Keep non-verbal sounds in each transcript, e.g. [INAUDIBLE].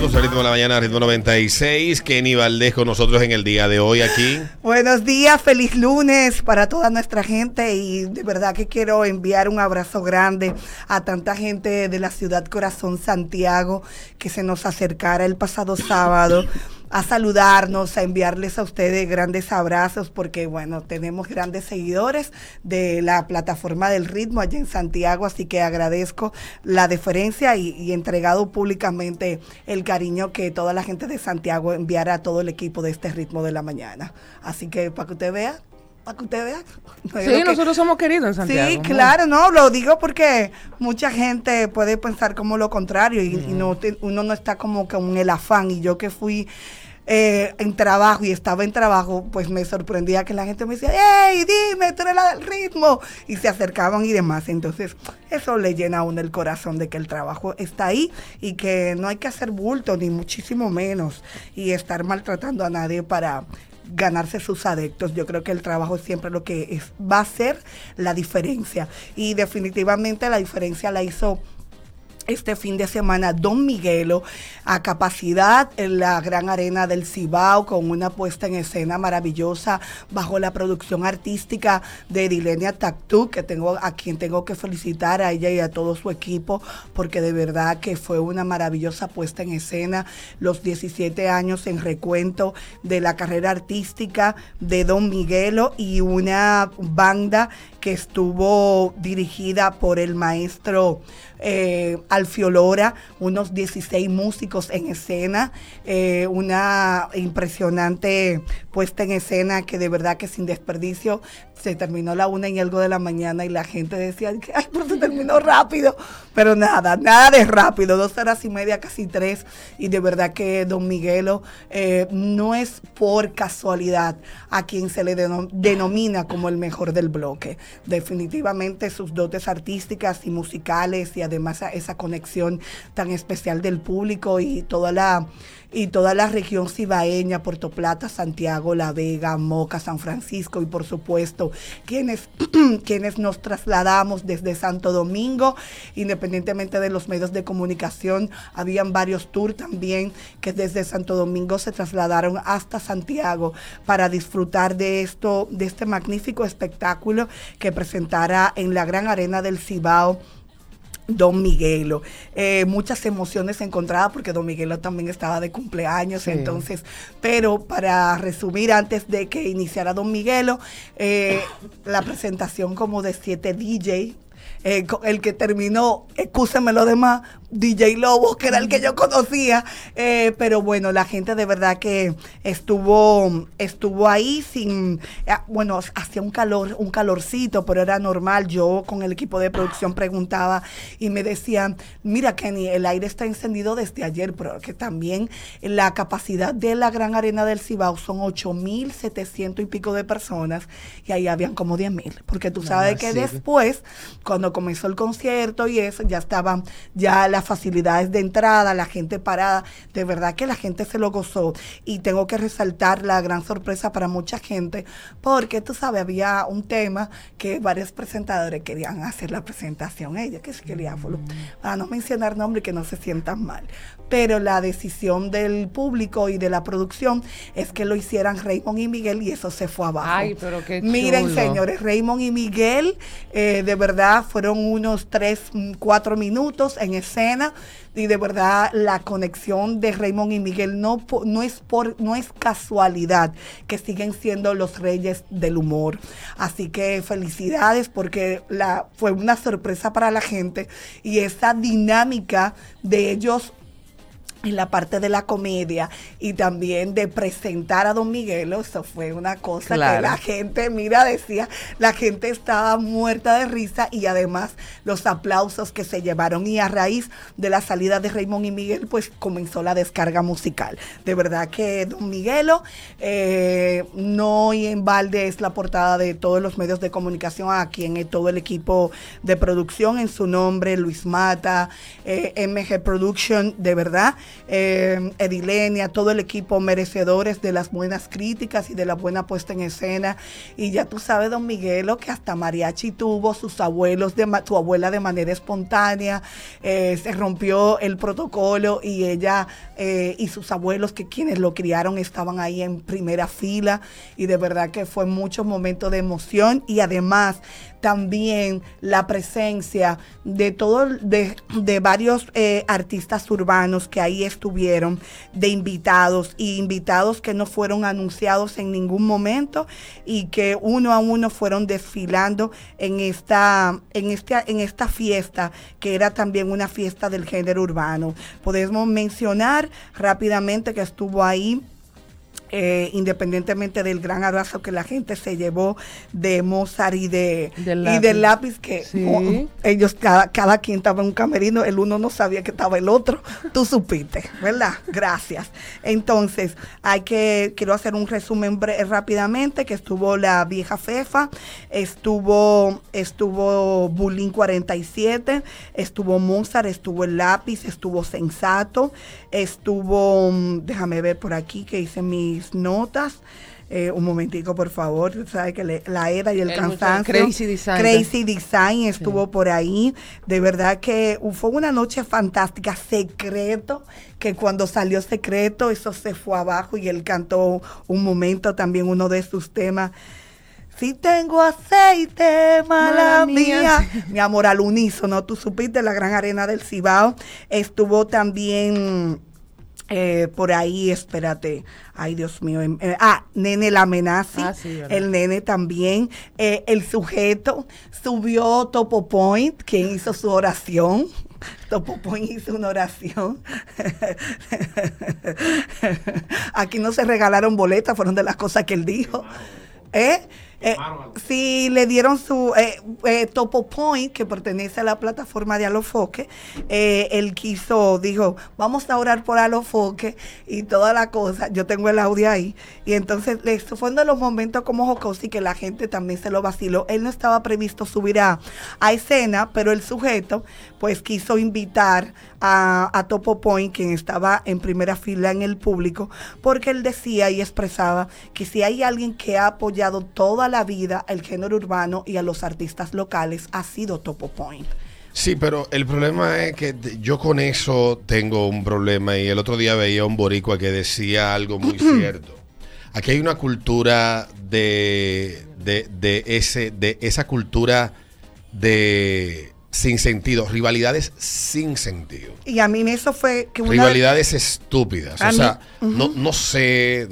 ritmo de la mañana, ritmo 96. Kenny Valdés con nosotros en el día de hoy aquí. [LAUGHS] Buenos días, feliz lunes para toda nuestra gente y de verdad que quiero enviar un abrazo grande a tanta gente de la ciudad Corazón Santiago que se nos acercara el pasado sábado [LAUGHS] a saludarnos, a enviarles a ustedes grandes abrazos, porque bueno, tenemos grandes seguidores de la plataforma del ritmo allá en Santiago, así que agradezco la deferencia y, entregado públicamente el cariño que toda la gente de Santiago enviara a todo el equipo de este ritmo de la mañana. Así que para que usted vea, para que usted vea. Sí, nosotros somos queridos en Santiago. Sí, claro, no, lo digo porque mucha gente puede pensar como lo contrario y, no uno no está como con el afán. Y yo que fui eh, en trabajo y estaba en trabajo, pues me sorprendía que la gente me decía, hey, dime, tú eres la del ritmo. Y se acercaban y demás. Entonces, eso le llena a uno el corazón de que el trabajo está ahí y que no hay que hacer bulto, ni muchísimo menos, y estar maltratando a nadie para ganarse sus adeptos. Yo creo que el trabajo es siempre lo que es, va a ser la diferencia. Y definitivamente la diferencia la hizo este fin de semana Don Miguelo a capacidad en la gran arena del Cibao con una puesta en escena maravillosa bajo la producción artística de Dilenia Tactú, que tengo a quien tengo que felicitar a ella y a todo su equipo porque de verdad que fue una maravillosa puesta en escena los 17 años en recuento de la carrera artística de Don Miguelo y una banda que estuvo dirigida por el maestro eh, Alfiolora, unos 16 músicos en escena, eh, una impresionante puesta en escena que de verdad que sin desperdicio se terminó la una y algo de la mañana y la gente decía, que ay, pero se terminó rápido. Pero nada, nada de rápido, dos horas y media, casi tres. Y de verdad que don Miguelo eh, no es por casualidad a quien se le denomina como el mejor del bloque. Definitivamente sus dotes artísticas y musicales y además esa conexión tan especial del público y toda la y toda la región cibaeña, Puerto Plata, Santiago, La Vega, Moca, San Francisco y por supuesto quienes, [CLEARS THROAT] quienes nos trasladamos desde Santo Domingo, independientemente de los medios de comunicación, habían varios tours también que desde Santo Domingo se trasladaron hasta Santiago para disfrutar de esto, de este magnífico espectáculo que presentara en la gran arena del Cibao Don Miguelo. Eh, muchas emociones encontradas porque Don Miguelo también estaba de cumpleaños, entonces, pero para resumir, antes de que iniciara Don Miguelo, eh, la presentación como de siete DJ, eh, el que terminó, excúsenme lo demás, DJ Lobo, que era el que yo conocía, eh, pero bueno, la gente de verdad que estuvo, estuvo ahí sin, eh, bueno, hacía un calor, un calorcito, pero era normal. Yo con el equipo de producción preguntaba y me decían, mira Kenny, el aire está encendido desde ayer, pero que también la capacidad de la gran arena del Cibao son 8.700 y pico de personas y ahí habían como 10.000, porque tú sabes que después, cuando comenzó el concierto y eso, ya estaban, ya la facilidades de entrada, la gente parada, de verdad que la gente se lo gozó. Y tengo que resaltar la gran sorpresa para mucha gente, porque tú sabes, había un tema que varios presentadores querían hacer la presentación, ella que se quería, mm. para no mencionar nombre que no se sientan mal. Pero la decisión del público y de la producción es que lo hicieran Raymond y Miguel y eso se fue abajo. Ay, pero qué Miren, señores, Raymond y Miguel, eh, de verdad, fueron unos tres, cuatro minutos en escena y de verdad la conexión de Raymond y Miguel no, no, es por, no es casualidad que siguen siendo los reyes del humor. Así que felicidades porque la, fue una sorpresa para la gente y esa dinámica de ellos en la parte de la comedia y también de presentar a Don Miguelo, eso fue una cosa que la gente, mira, decía, la gente estaba muerta de risa y además los aplausos que se llevaron y a raíz de la salida de Raymond y Miguel, pues comenzó la descarga musical. De verdad que Don Miguelo eh, no y en balde es la portada de todos los medios de comunicación, aquí en todo el equipo de producción, en su nombre, Luis Mata, eh, MG Production, de verdad eh, Edilenia, todo el equipo merecedores de las buenas críticas y de la buena puesta en escena. Y ya tú sabes, don Miguelo, que hasta Mariachi tuvo sus abuelos, de, abuela de manera espontánea, eh, se rompió el protocolo y ella eh, y sus abuelos, que quienes lo criaron, estaban ahí en primera fila. Y de verdad que fue muchos momentos de emoción y además también la presencia de todo de, de varios eh, artistas urbanos que ahí estuvieron de invitados y invitados que no fueron anunciados en ningún momento y que uno a uno fueron desfilando en esta en este, en esta fiesta que era también una fiesta del género urbano. Podemos mencionar rápidamente que estuvo ahí eh, independientemente del gran abrazo que la gente se llevó de Mozart y de del lápiz, y del lápiz que ellos cada, cada quien estaba en un camerino, el uno no sabía que estaba el otro, tú supiste, ¿verdad? Gracias. Entonces, hay que, quiero hacer un resumen rápidamente, que estuvo la vieja Fefa, estuvo, estuvo Bulín 47, estuvo Mozart, estuvo el lápiz, estuvo Sensato, estuvo, mm, déjame ver por aquí que hice mi notas. Eh, un momentico, por favor. Sabe que la era y el, cansancio. Crazy Design. Crazy Design estuvo por ahí. De verdad que fue una noche fantástica. Secreto, que cuando salió Secreto, eso se fue abajo y él cantó un momento también uno de sus temas. Si tengo aceite, mala, mía. Mi amor, al unísono. Tú supiste la gran arena del Cibao. Estuvo también eh, por ahí, espérate, ay Dios mío, em, eh, ah, Nene la amenaza, ah, el nene también, eh, el sujeto subió Topo Point, quien hizo su oración, [LAUGHS] Topo Point hizo una oración. [LAUGHS] Aquí no se regalaron boletas, fueron de las cosas que él dijo. ¿Eh? Eh, sí, le dieron su eh, eh, Topo Point, que pertenece a la plataforma de Alofoque. Eh, él quiso, dijo, vamos a orar por Alofoque y toda la cosa. Yo tengo el audio ahí. Y entonces, esto fue uno de los momentos como Jocosi que la gente también se lo vaciló. Él no estaba previsto subir a, a escena, pero el sujeto, pues quiso invitar a, a Topo Point, quien estaba en primera fila en el público, porque él decía y expresaba que si hay alguien que ha apoyado toda la vida el género urbano y a los artistas locales ha sido Topo Point. Sí, pero el problema es que yo con eso tengo un problema y el otro día veía un boricua que decía algo muy [CLEARS THROAT] cierto. Aquí hay una cultura de, de, ese, de esa cultura de sin sentido, rivalidades sin sentido. Y a mí eso fue que rivalidades estúpidas. o sea, no, no sé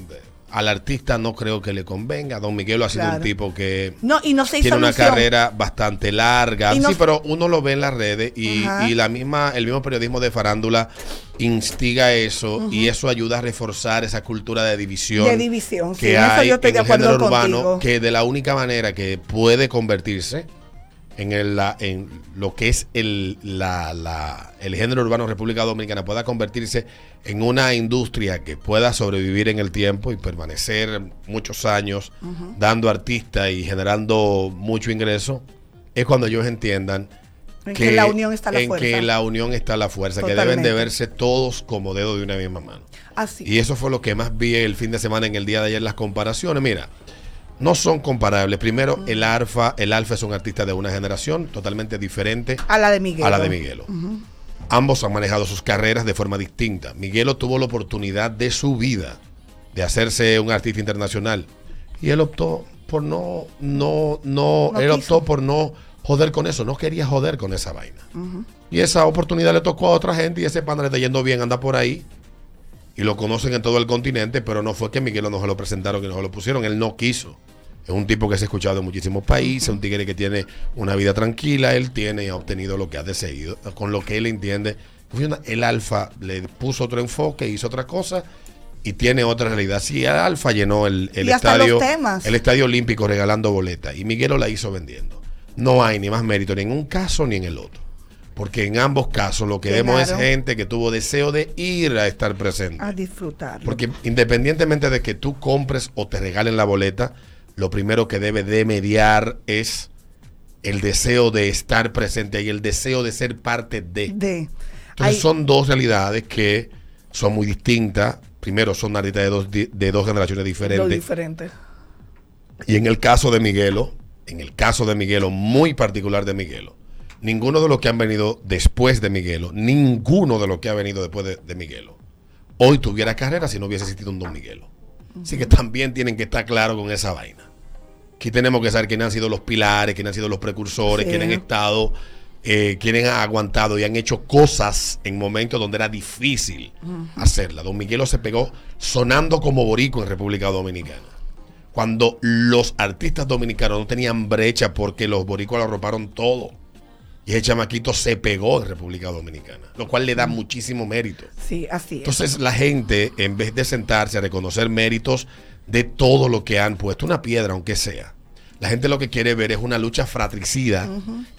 al artista no creo que le convenga. Don Miguel ha sido un tipo que no, y no tiene una carrera bastante larga. sí, pero uno lo ve en las redes y, la misma, el mismo periodismo de farándula instiga eso y eso ayuda a reforzar esa cultura de división. De división, que hay en el género urbano, que de la única manera que puede convertirse en, el, en lo que es el, la, el género urbano República Dominicana pueda convertirse en una industria que pueda sobrevivir en el tiempo y permanecer muchos años dando artistas y generando mucho ingreso, es cuando ellos entiendan que, la unión está la en fuerza. que la unión está la fuerza, que deben de verse todos como dedo de una misma mano. Así. Y eso fue lo que más vi el fin de semana en el día de ayer, las comparaciones. Mira, no son comparables. Primero, el Alfa, el Alfa es un artista de una generación totalmente diferente a la de Miguelo. A la de Miguelo. Ambos han manejado sus carreras de forma distinta. Miguelo tuvo la oportunidad de su vida de hacerse un artista internacional y él optó por no, no, no, él optó por no joder con eso, no quería joder con esa vaina. Y esa oportunidad le tocó a otra gente y ese pan le está yendo bien, anda por ahí y lo conocen en todo el continente, pero no fue que Miguelo no se lo presentaron, que no se lo pusieron, él no quiso. Es un tipo que se ha escuchado en muchísimos países, un tigre que tiene una vida tranquila, él tiene y ha obtenido lo que ha deseado, con lo que él entiende. El Alfa le puso otro enfoque, hizo otra cosa y tiene otra realidad. Sí, el Alfa llenó el, estadio, el estadio olímpico regalando boletas y Miguelo la hizo vendiendo. No hay ni más mérito ni en un caso ni en el otro. Porque en ambos casos lo que vemos es gente que tuvo deseo de ir a estar presente. A disfrutar. Porque independientemente de que tú compres o te regalen la boleta, lo primero que debe de mediar es el deseo de estar presente y el deseo de ser parte de. de. Entonces son dos realidades que son muy distintas. Primero, son artistas de dos, de dos generaciones diferentes. diferentes. Y en el caso de Miguelo, en el caso de Miguelo, muy particular de Miguelo, ninguno de los que han venido después de Miguelo, ninguno de los que ha venido después de, de Miguelo, hoy tuviera carrera si no hubiese existido un Don Miguelo. Así que también tienen que estar claros con esa vaina. Aquí tenemos que saber quiénes han sido los pilares, quiénes han sido los precursores, Sí. quiénes han estado, eh, quiénes han aguantado y han hecho cosas en momentos donde era difícil hacerla. Don Miguelo se pegó sonando como borico en República Dominicana. Cuando los artistas dominicanos no tenían brecha porque los boricos lo arroparon todo. Y ese chamaquito se pegó en República Dominicana, lo cual le da muchísimo mérito. Sí, así es. Entonces la gente, en vez de sentarse a reconocer méritos de todo lo que han puesto, una piedra aunque sea, la gente lo que quiere ver es una lucha fratricida,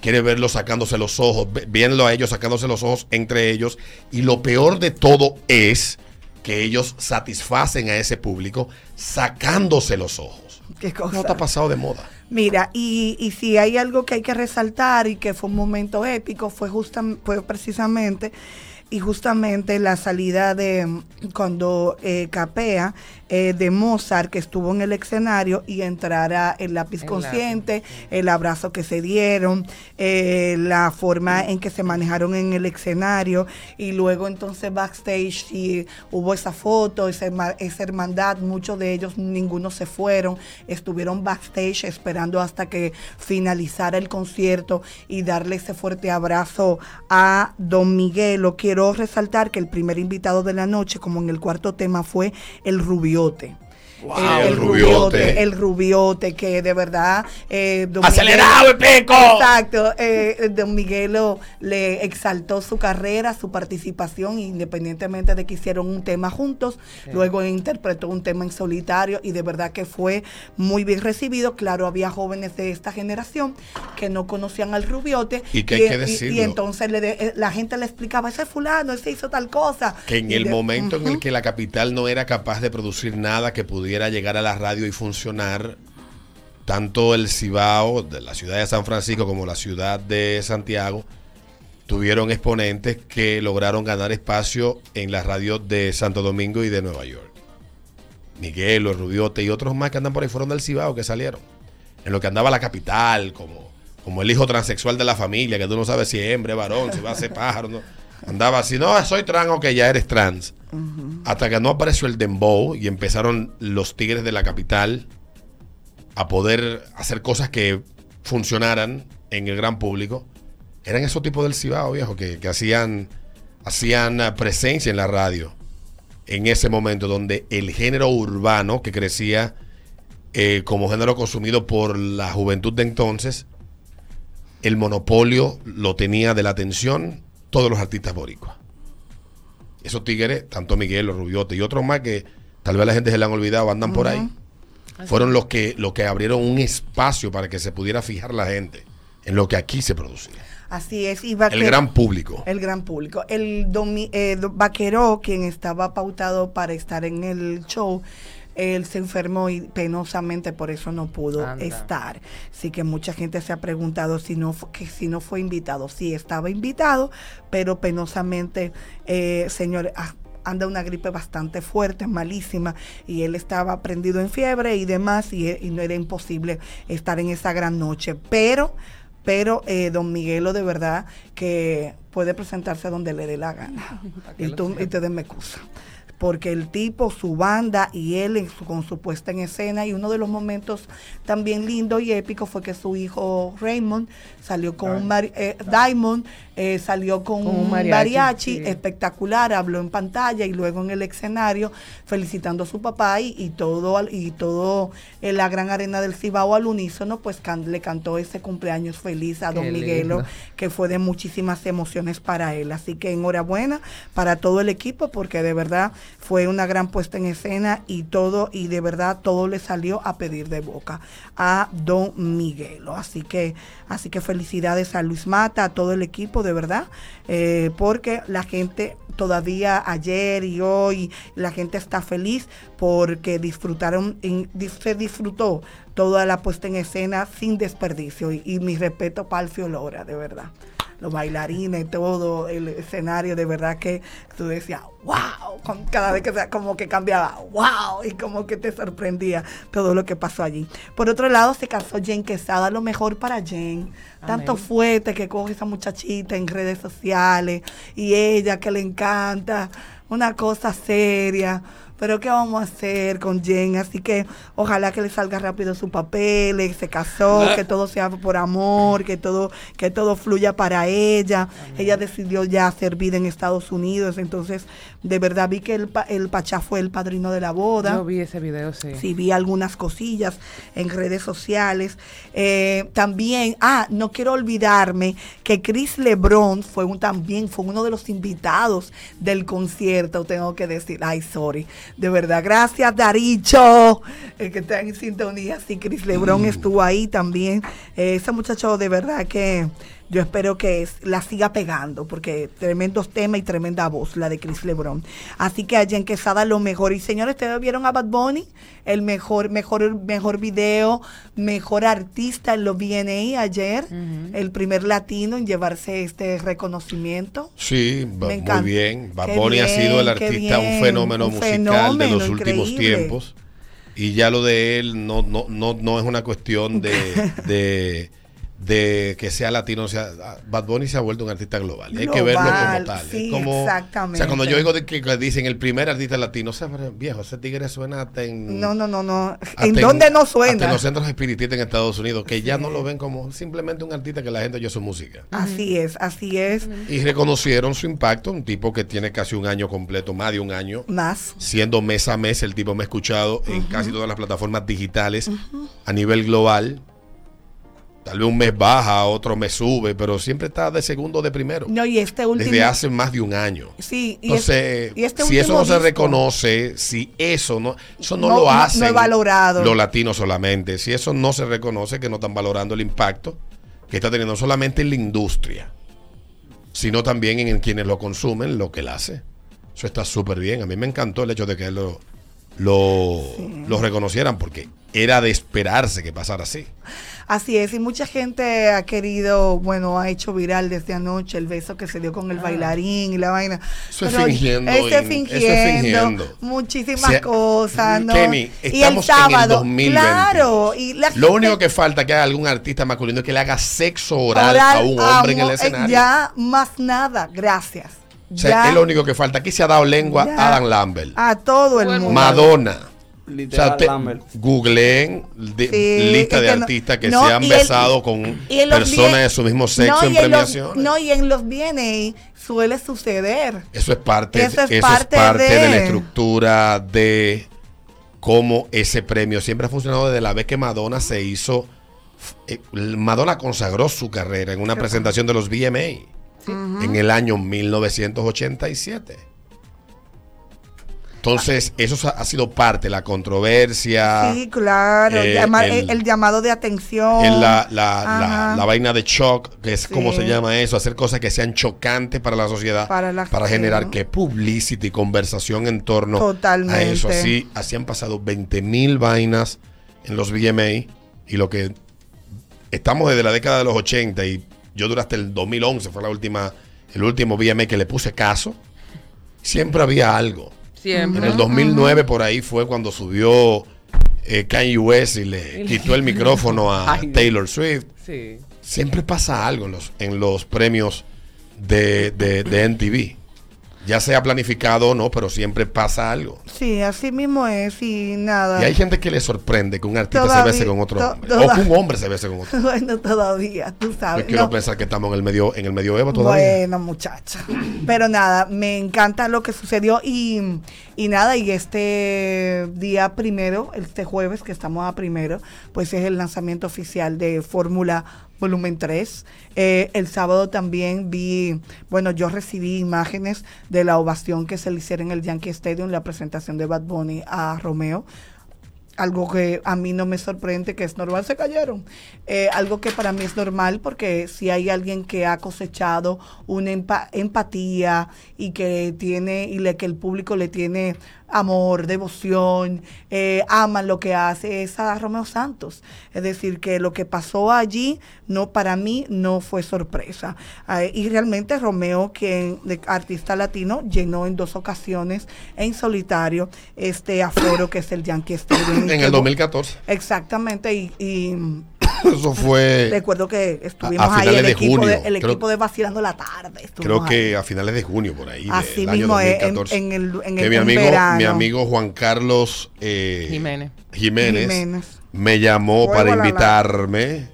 quiere verlos sacándose los ojos, viéndolo a ellos sacándose los ojos entre ellos, y lo peor de todo es que ellos satisfacen a ese público sacándose los ojos. [LAUGHS] Qué cosa. No está pasado de moda. Mira, y, y si hay algo que hay que resaltar y que fue un momento épico, fue, justam- fue precisamente y justamente la salida de cuando eh, capea eh, de Mozart que estuvo en el escenario y entrara el lápiz El consciente, el abrazo que se dieron, eh, la forma en que se manejaron en el escenario y luego entonces backstage sí, hubo esa foto, esa, esa hermandad, muchos de ellos, ninguno se fueron, estuvieron backstage esperando hasta que finalizara el concierto y darle ese fuerte abrazo a Don Miguelo. Quiero resaltar que el primer invitado de la noche, como en el cuarto tema, fue el Rubiote. Wow, el, el rubiote, Rubiote. el rubiote, que de verdad. eh, don ¡Acelerado el pico! Exacto. eh, don Miguelo le exaltó su carrera, su participación, independientemente de que hicieron un tema juntos. Luego interpretó un tema en solitario y de verdad que fue muy bien recibido. Claro, había jóvenes de esta generación que no conocían al rubiote. Y que hay que decirlo. y entonces le de- eh, la gente le explicaba, ese fulano, ese hizo tal cosa. que en Y el de- momento en el que la capital no era capaz de producir nada que pudiera llegar a la radio y funcionar, tanto el Cibao de la ciudad de San Francisco como la ciudad de Santiago tuvieron exponentes que lograron ganar espacio en las radios de Santo Domingo y de Nueva York. Miguel, los Rubiote y otros más que andan por ahí fueron del Cibao que salieron. En lo que andaba la capital, como, como el hijo transexual de la familia, que tú no sabes si es hembra, varón, si va a ser pájaro. No. Andaba así, no, soy trans, ok, ya eres trans. Hasta que no apareció el Dembow y empezaron los tigres de la capital a poder hacer cosas que funcionaran en el gran público. Eran esos tipos del Cibao, viejo, que, que hacían, hacían ah, presencia en la radio en ese momento donde el género urbano que crecía eh, como género consumido por la juventud de entonces, el monopolio lo tenía de la atención todos los artistas boricuas. Esos tigres, tanto Miguel, los Rubiote y otros más que tal vez la gente se le han olvidado, andan por ahí, fueron los que, los que abrieron un espacio para que se pudiera fijar la gente en lo que aquí se producía. Así es. Y El gran público. El gran público. El domi- eh, vaquero, quien estaba pautado para estar en el show, él se enfermó y penosamente por eso no pudo Anda. estar. Así que mucha gente se ha preguntado si no, que si no fue invitado. Sí, estaba invitado, pero penosamente, eh, señor, ah, anda una gripe bastante fuerte, malísima, y él estaba prendido en fiebre y demás, y, y no era imposible estar en esa gran noche. Pero pero eh, don Miguelo de verdad que puede presentarse donde le dé la gana. [LAUGHS] y tú y te den me excusa. Porque el tipo, su banda y él en su- con su puesta en escena y uno de los momentos también lindo y épico fue que su hijo Raymond salió con un mari- eh, Diamond eh, salió con, Con un mariachi, mariachi, sí. espectacular, habló en pantalla y luego en el escenario felicitando a su papá y, y todo al- y todo en la gran arena del Cibao al unísono pues can- le cantó ese cumpleaños feliz a Qué don Miguelo lindo. que fue de muchísimas emociones para él así que enhorabuena para todo el equipo porque de verdad fue una gran puesta en escena y todo y de verdad todo le salió a pedir de boca a don Miguelo. Así que así que felicidades a Luis Mata a todo el equipo de verdad eh, porque la gente todavía ayer y hoy la gente está feliz porque disfrutaron se disfrutó toda la puesta en escena sin desperdicio. Y, y mi respeto para Alfio Lora de verdad. Los bailarines todo el escenario de verdad que tú decías wow, cada vez que como que cambiaba, wow, y como que te sorprendía todo lo que pasó allí. Por otro lado, se casó Jen Quesada, lo mejor para Jen. Tanto fuerte que coge esa muchachita en redes sociales y ella que le encanta, una cosa seria pero ¿qué vamos a hacer con Jen? Así que ojalá que le salga rápido su papel, que se casó, que todo sea por amor, que todo, que todo fluya para ella. Ella decidió ya hacer vida en Estados Unidos, entonces de verdad vi que el, el Pachá fue el padrino de la boda. Yo vi ese video, sí. Sí, vi algunas cosillas en redes sociales. Eh, también, ah, no quiero olvidarme que Chris Lebron fue un, también fue uno de los invitados del concierto, tengo que decir, ay, sorry de verdad, gracias Daricho, el que está en sintonía. Sí, Chris Lebron mm. estuvo ahí también. Eh, ese muchacho de verdad que yo espero que la siga pegando, porque tremendos temas y tremenda voz, la de Chris Lebron. Así que allá en Quesada lo mejor. Y señores, ustedes vieron a Bad Bunny, el mejor, mejor, mejor video, mejor artista en los BNI ayer, el primer latino en llevarse este reconocimiento. Sí, muy bien. Bad Bunny ha sido el artista, un fenómeno musical de los últimos tiempos. Y ya lo de él no, no, no, no es una cuestión de de [LAUGHS] que sea latino, o sea, Bad Bunny se ha vuelto un artista global. Hay que verlo como tal. Sí, como, exactamente. O sea, cuando yo oigo de que, dicen el primer artista latino, o sea, viejo, ese tigre suena hasta en. No, no, no, no. ¿En dónde no suena? en los centros espiritistas en Estados Unidos, que ya no lo ven como simplemente un artista que la gente oye su música. Así es, así es. Y reconocieron su impacto, un tipo que tiene casi un año completo, más de un año. Más. Siendo mes a mes, el tipo me ha escuchado en casi todas las plataformas digitales a nivel global Tal vez un mes baja, otro mes sube, pero siempre está de segundo de primero. No, y este último. Desde hace más de un año. Sí, y Entonces, este si eso no se reconoce, si eso no, eso no, lo hacen no valorado. los latinos solamente, si eso no se reconoce, que no están valorando el impacto que está teniendo solamente en la industria, sino también en quienes lo consumen, lo que él hace. Eso está súper bien. A mí me encantó el hecho de que él lo, lo, lo reconocieran, porque era de esperarse que pasara así. Así es, y mucha gente ha querido, bueno, ha hecho viral desde anoche el beso que se dio con el ah. bailarín y la vaina. Eso es fingiendo. Muchísimas cosas, ¿no? Kenny, estamos y el sábado, en el 2020. Claro. Y Lo único que falta que haya algún artista masculino es que le haga sexo oral, a un hombre en el escenario. Ya, más nada, gracias. O sea, es lo único que falta. Aquí se ha dado lengua a Adam Lambert. A todo el mundo. Madonna googleen lista de artistas que se han besado con personas de su mismo sexo en, premiaciones. no, y en los bienes suele suceder. Eso es parte, eso es parte, de... la estructura de cómo ese premio siempre ha funcionado desde la vez que Madonna se hizo. Eh, Madonna consagró su carrera en una presentación de los VMA en el año 1987. Entonces, eso ha sido parte, la controversia. Sí, claro, eh, el, llamado de atención. la, la, la, vaina de shock, que es como se llama eso, hacer cosas que sean chocantes para la sociedad, para, generar que publicity, conversación en torno a eso. Así, así han pasado 20 mil vainas en los VMA y lo que estamos desde la década de los 80 y yo durante el 2011 fue la última, el último VMA que le puse caso, siempre había algo. En el 2009 por ahí fue cuando subió eh, Kanye West y le quitó el [LAUGHS] micrófono a Taylor Swift. Siempre pasa algo en los, en los premios de, de, de NTV ya sea planificado o no, pero siempre pasa algo. Sí, así mismo es y nada. Y hay gente que le sorprende que un artista se bese con otro hombre. O que un hombre se bese con otro. [LAUGHS] bueno, todavía, tú sabes. Yo quiero pensar que estamos en el medio en el medioevo todavía. Bueno, muchacha. Pero nada, me encanta lo que sucedió y, y nada, y este día primero, este jueves que estamos a primero, pues es el lanzamiento oficial de Fórmula volumen 3. Eh, el sábado también vi, bueno, yo recibí imágenes de la ovación que se le hicieron en el Yankee Stadium, la presentación de Bad Bunny a Romeo. Algo que a mí no me sorprende, que es normal, se cayeron. Eh, algo que para mí es normal, porque si hay alguien que ha cosechado una empatía y que tiene, y le, que el público le tiene amor, devoción, eh, aman lo que hace, es a Romeo Santos. Es decir, que lo que pasó allí, no para mí, no fue sorpresa. Eh, y realmente Romeo, quien de artista latino, llenó en dos ocasiones en solitario este aforo que es el Yankee Stadium. En el 2014. Exactamente, y [COUGHS] Eso fue. Recuerdo que estuvimos ahí el, equipo, de, el equipo de Vacilando la Tarde. Creo que a finales de junio, por ahí. Así mismo, En, el, en que mi amigo, mi amigo Juan Carlos eh, Jiménez. Jiménez, me llamó para invitarme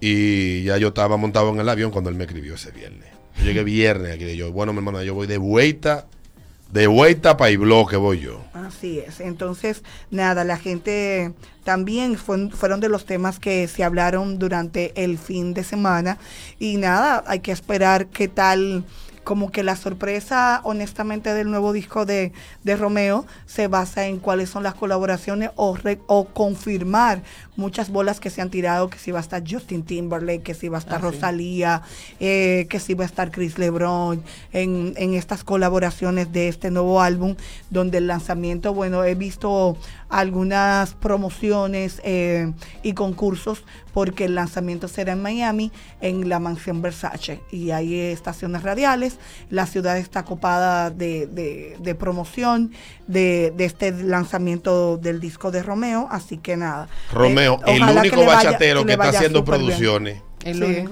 y ya yo estaba montado en el avión cuando él me escribió ese viernes. Yo llegué viernes aquí. Yo, bueno, mi hermano, yo voy de vuelta de vuelta para que voy yo. Así es. Entonces, nada, la gente también fueron de los temas que se hablaron durante el fin de semana. Y nada, hay que esperar qué tal como que la sorpresa, honestamente, del nuevo disco de, Romeo se basa en cuáles son las colaboraciones o, o confirmar muchas bolas que se han tirado, que si va a estar Justin Timberlake, que si va a estar ah, Rosalía, eh, que si va a estar Chris LeBron, en, en estas colaboraciones de este nuevo álbum, donde el lanzamiento, bueno, he visto algunas promociones eh, y concursos porque el lanzamiento será en Miami, en la mansión Versace. Y hay estaciones radiales, la ciudad está copada de, de, promoción de, de, este lanzamiento del disco de Romeo, así que nada. Romeo, eh, el único bachatero que, está haciendo producciones.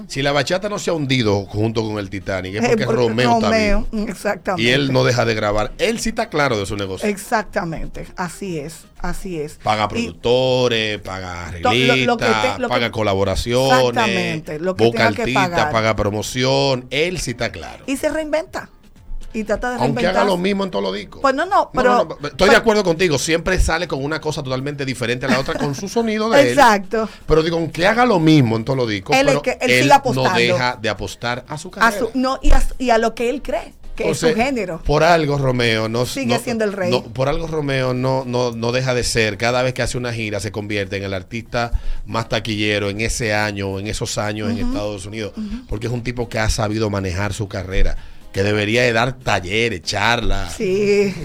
Si la bachata no se ha hundido junto con el Titanic, es porque, Romeo, está vivo. Exactamente. Y él no deja de grabar. Él sí está claro de su negocio. Exactamente. Así es. Así es. Paga productores, paga arreglistas, paga colaboraciones. Exactamente. Lo que busca artistas, paga promoción. Él sí está claro. Y se reinventa y trata de Aunque haga lo mismo en todos los discos. Pues no, no, pero... estoy de acuerdo contigo, siempre sale con una cosa totalmente diferente a la otra con su sonido de Exacto. Pero digo, aunque haga lo mismo en todos los discos, él, pero él, no deja de apostar a su carrera. no, y a, lo que él cree que es su género. Por algo Romeo no sigue siendo el rey. por algo Romeo no, no, no deja de ser, cada vez que hace una gira se convierte en el artista más taquillero en ese año, en esos años en Estados Unidos, porque es un tipo que ha sabido manejar su carrera que debería de dar talleres, charlas,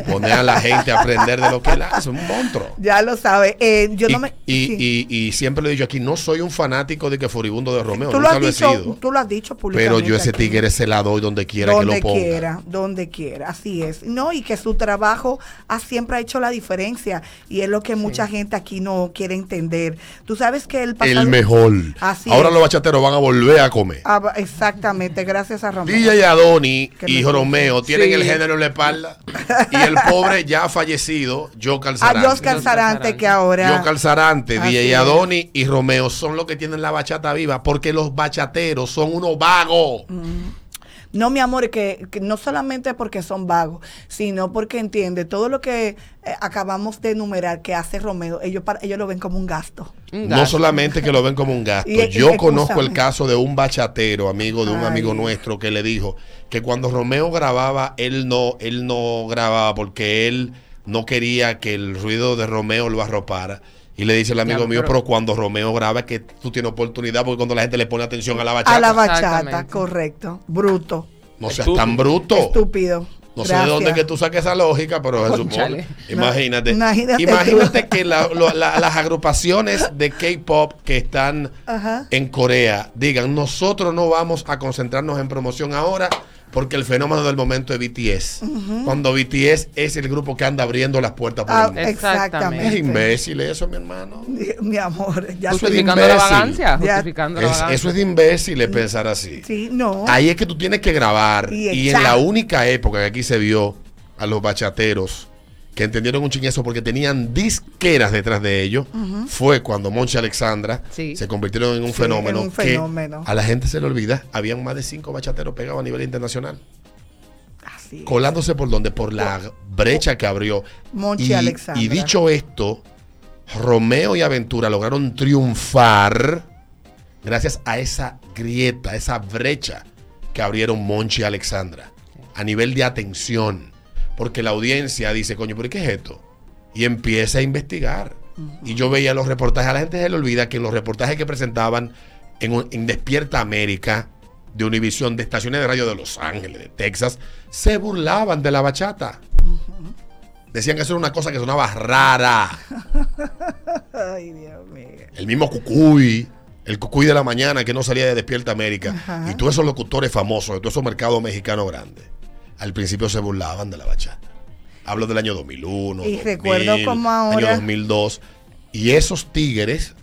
poner a la gente a aprender de lo que él hace, un monstruo. Ya lo sabe. Eh, yo y, no me, y, y, siempre lo he dicho aquí, no soy un fanático de que Furibundo de Romeo, tú lo, has dicho, Tú lo has dicho públicamente. Pero yo ese tigre se la doy donde quiera que lo ponga. Donde quiera, donde quiera, así es. No, y que su trabajo ha, siempre ha hecho la diferencia y es lo que mucha gente aquí no quiere entender. Tú sabes que el pasado... El mejor. Así Ahora los bachateros van a volver a comer. Ah, exactamente, gracias a Romeo. DJ Adoni y Romeo tienen el género en la espalda. [LAUGHS] y el pobre ya fallecido, Joe Calzarante. A Joe Calzarante, que ahora. Joe Calzarante, DJ Adoni y Romeo son los que tienen la bachata viva, porque los bachateros son unos vagos. Mm. No, mi amor, que, que, no solamente porque son vagos, sino porque entiende todo lo que eh, acabamos de enumerar que hace Romeo, ellos, para, ellos lo ven como un gasto. No solamente que lo ven como un [LAUGHS] gasto. Yo conozco el caso de un bachatero, amigo de un amigo nuestro, que le dijo que cuando Romeo grababa, él no, él no grababa porque él no quería que el ruido de Romeo lo arropara y le dice el amigo mío, pero, cuando Romeo graba que tú tienes oportunidad, porque cuando la gente le pone atención a la bachata. A la bachata, correcto. Bruto. No seas tan bruto. Estúpido. No sé de dónde que tú saques esa lógica, pero se supone. Imagínate. imagínate, que las agrupaciones de K-pop que están en Corea digan, nosotros no vamos a concentrarnos en promoción ahora porque el fenómeno del momento es BTS. Cuando BTS es el grupo que anda abriendo las puertas por ah, el mundo. Exactamente. Es imbécil eso, mi hermano. Mi, amor, ya justificando la vagancia. Eso es de imbécil pensar así. Sí, no. Ahí es que tú tienes que grabar. Y, en la única época que aquí se vio a los bachateros que entendieron un chingazo porque tenían disqueras detrás de ellos, fue cuando Monchi Alexandra se convirtieron en un, fenómeno, que a la gente se le olvida, habían más de cinco bachateros pegados a nivel internacional. Así colándose por donde, por la brecha que abrió. Monchi Alexandra. Y dicho esto, Romeo y Aventura lograron triunfar gracias a esa grieta, esa brecha que abrieron Monchi y Alexandra a nivel de atención porque la audiencia dice, coño, ¿pero qué es esto? Y empieza a investigar. Y yo veía los reportajes, a la gente se le olvida que en los reportajes que presentaban en, Despierta América, de Univisión, de estaciones de radio de Los Ángeles, de Texas, se burlaban de la bachata. decían que eso era una cosa que sonaba rara. [LAUGHS] Ay, Dios mío. El mismo Cucuy, el Cucuy de la mañana que no salía de Despierta América. Ajá. Y todos esos locutores famosos de todos esos mercados mexicanos grandes, al principio se burlaban de la bachata. Hablo del año 2001. Y recuerdo como ahora- Año 2002. Y esos tigres,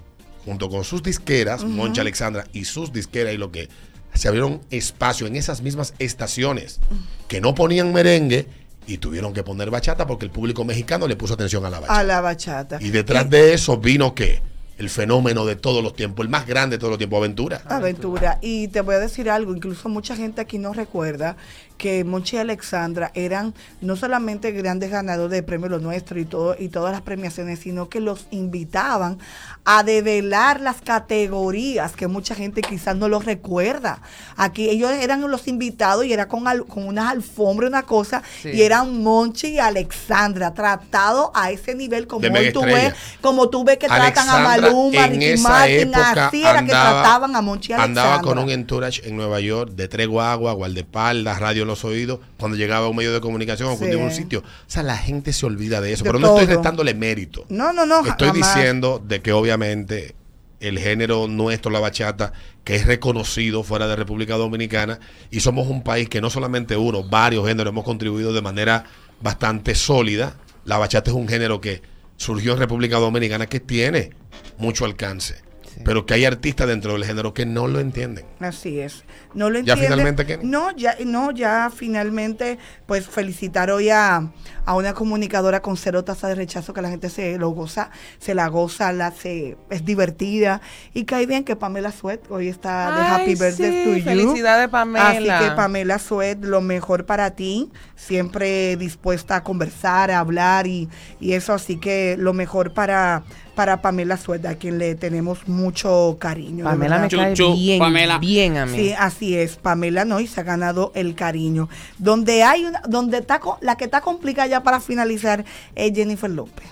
junto con sus disqueras, Moncha Alexandra y sus disqueras y lo que se abrieron espacio en esas mismas estaciones que no ponían merengue y tuvieron que poner bachata porque el público mexicano le puso atención a la bachata. A la bachata. Y detrás de eso vino que el fenómeno de todos los tiempos, el más grande de todos los tiempos, Aventura. Aventura. Y te voy a decir algo, incluso mucha gente aquí no recuerda que Monchi y Alexandra eran no solamente grandes ganadores de premios Lo Nuestro y todo y todas las premiaciones, sino que los invitaban a develar las categorías que mucha gente quizás no los recuerda. Aquí ellos eran los invitados y era con, al- con unas alfombras, una cosa, Sí. y eran Monchi y Alexandra, tratados a ese nivel como hoy tú ves, como tú ves que tratan a Maluma, en Ricky esa Martin, época así era que trataban a Monchi y Alexandra. Andaba con un entourage en Nueva York de tres guaguas, guardaespaldas, radio en los oídos, cuando llegaba a un medio de comunicación o Sí. cuando iba a un sitio. O sea, la gente se olvida de eso. De pero no estoy restándole mérito. No, no, no. Estoy jamás. diciendo de que obviamente el género nuestro, la bachata, que es reconocido fuera de República Dominicana, y somos un país que no solamente uno, varios géneros hemos contribuido de manera bastante sólida. La bachata es un género que surgió en República Dominicana que tiene mucho alcance, pero que hay artistas dentro del género que no lo entienden. Así es. No lo ¿Ya entiende. finalmente, Kenny? No, ya, no, ya finalmente, pues felicitar hoy a, a una comunicadora con cero tasa de rechazo que la gente se lo goza, se la goza, la se, es divertida. Y cae bien que Pamela Suet hoy está de Ay, Happy Birthday sí, to you. felicidades, Pamela. Así que Pamela Suet, lo mejor para ti, siempre dispuesta a conversar, a hablar y, y eso, así que lo mejor para, para Pamela Suet, a quien le tenemos mucho cariño. Pamela me cae bien, Pamela. bien a mí. Sí, así es, Pamela no y se ha ganado el cariño. Donde hay una, donde está la que está complicada ya para finalizar es Jennifer López.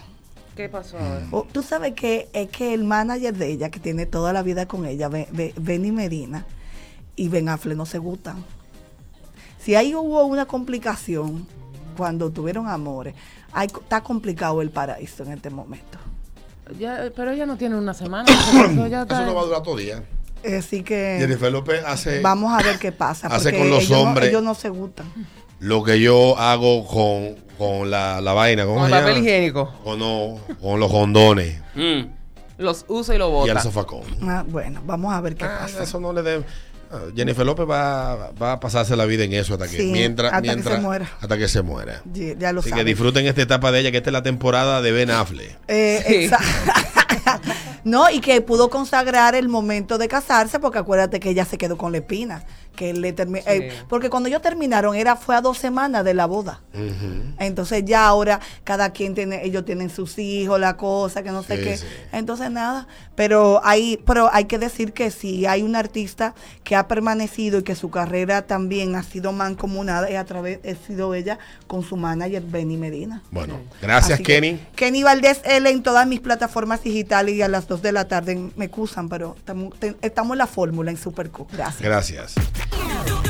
¿Qué pasó ahora? Oh, Tú sabes que es que el manager de ella, que tiene toda la vida con ella, Be- Be- Benny Medina y Ben Affleck no se gustan. Si ahí hubo una complicación cuando tuvieron amores, hay- está complicado el paraíso en este momento. Ya, pero ella no tiene una semana. [COUGHS] eso ya está- Eso no va a durar todo día. Así que Jennifer López hace vamos a ver qué pasa. [COUGHS] hace con los ellos no- hombres. ellos no se gustan. lo que yo hago con, con la, la vaina. ¿cómo Con se papel higiénico. Con, no, con los condones Mm. Los usa y lo y el bota. zafacón. Ah, bueno, vamos a ver qué Ah, pasa. eso no le debe. Ah, Jennifer López va, va a pasarse la vida en eso hasta que Sí, mientras hasta que mientras se muera. hasta que se muera. Ya, ya lo Así que disfruten esta etapa de ella, que esta es la temporada de Ben Affleck. Eh, Sí. [LAUGHS] no, y que pudo consagrar el momento de casarse, porque acuérdate que ella se quedó con la espina. Que le termi- Sí. eh, porque cuando ellos terminaron, era fue a dos semanas de la boda. Entonces ya ahora cada quien tiene, ellos tienen sus hijos, la cosa, que no sé Sí, qué. sí. Entonces nada, pero hay, pero hay que decir que si hay un artista que ha permanecido y que su carrera también ha sido mancomunada y a través ha sido ella con su manager Benny Medina. Bueno, gracias Así que, Kenny. Kenny Valdés L en todas mis plataformas digitales y a las 2 de la tarde me excusan, pero estamos, en la fórmula en Superco. Gracias. Gracias. Do